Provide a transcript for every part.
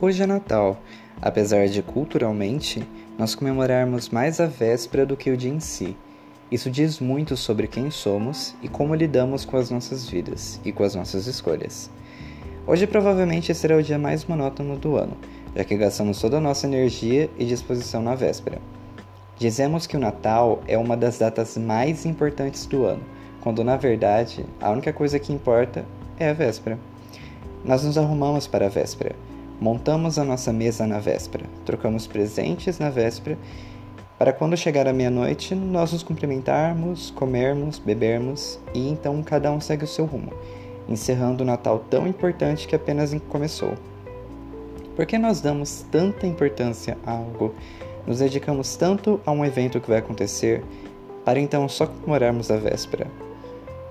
Hoje é Natal, apesar de culturalmente nós comemorarmos mais a véspera do que o dia em si. Isso diz muito sobre quem somos e como lidamos com as nossas vidas e com as nossas escolhas. Hoje provavelmente será o dia mais monótono do ano, já que gastamos toda a nossa energia e disposição na véspera. Dizemos que o Natal é uma das datas mais importantes do ano, quando na verdade a única coisa que importa é a véspera. Nós nos arrumamos para a véspera Montamos a nossa mesa na véspera, trocamos presentes na véspera, para quando chegar a meia-noite nós nos cumprimentarmos, comermos, bebermos e então cada um segue o seu rumo, encerrando o Natal tão importante que apenas começou. Por que nós damos tanta importância a algo? Nos dedicamos tanto a um evento que vai acontecer para então só comemorarmos a véspera.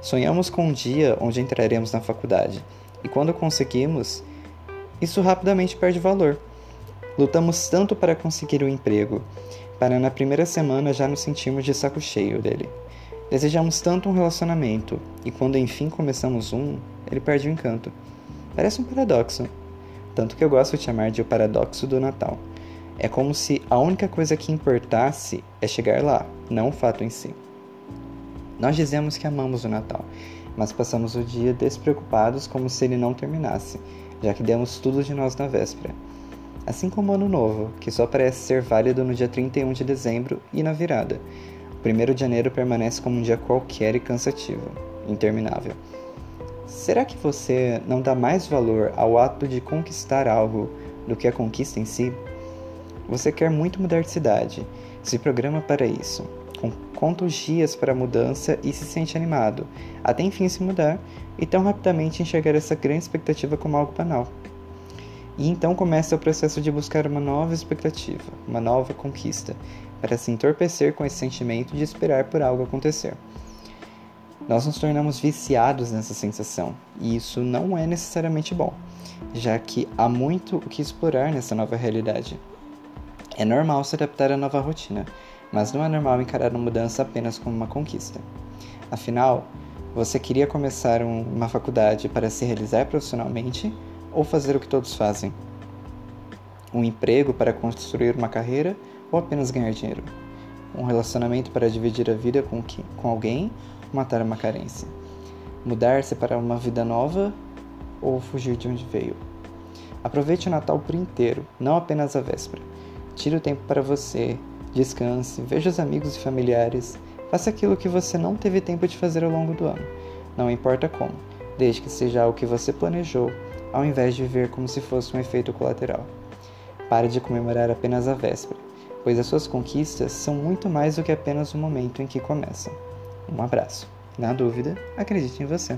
Sonhamos com um dia onde entraremos na faculdade e quando conseguimos, isso rapidamente perde valor. Lutamos tanto para conseguir o um emprego, para na primeira semana já nos sentirmos de saco cheio dele. Desejamos tanto um relacionamento, e quando enfim começamos um, ele perde o encanto. Parece um paradoxo. Tanto que eu gosto de chamar de o paradoxo do Natal. É como se a única coisa que importasse é chegar lá, não o fato em si. Nós dizemos que amamos o Natal, mas passamos o dia despreocupados como se ele não terminasse já que demos tudo de nós na véspera. Assim como o Ano Novo, que só parece ser válido no dia 31 de dezembro e na virada. O 1 de janeiro permanece como um dia qualquer e cansativo, interminável. Será que você não dá mais valor ao ato de conquistar algo do que a conquista em si? Você quer muito mudar de cidade, se programa para isso, conta os dias para a mudança e se sente animado, até enfim se mudar e tão rapidamente enxergar essa grande expectativa como algo banal. E então começa o processo de buscar uma nova expectativa, uma nova conquista, para se entorpecer com esse sentimento de esperar por algo acontecer. Nós nos tornamos viciados nessa sensação, e isso não é necessariamente bom, já que há muito o que explorar nessa nova realidade. É normal se adaptar à nova rotina, mas não é normal encarar uma mudança apenas como uma conquista. Afinal, você queria começar um, uma faculdade para se realizar profissionalmente ou fazer o que todos fazem? Um emprego para construir uma carreira ou apenas ganhar dinheiro? Um relacionamento para dividir a vida com, que, com alguém ou matar uma carência? Mudar-se para uma vida nova ou fugir de onde veio? Aproveite o Natal por inteiro, não apenas a véspera. Tire o tempo para você, descanse, veja os amigos e familiares, faça aquilo que você não teve tempo de fazer ao longo do ano, não importa como, desde que seja o que você planejou, ao invés de viver como se fosse um efeito colateral. Pare de comemorar apenas a véspera, pois as suas conquistas são muito mais do que apenas o momento em que começam. Um abraço. Na dúvida, acredite em você.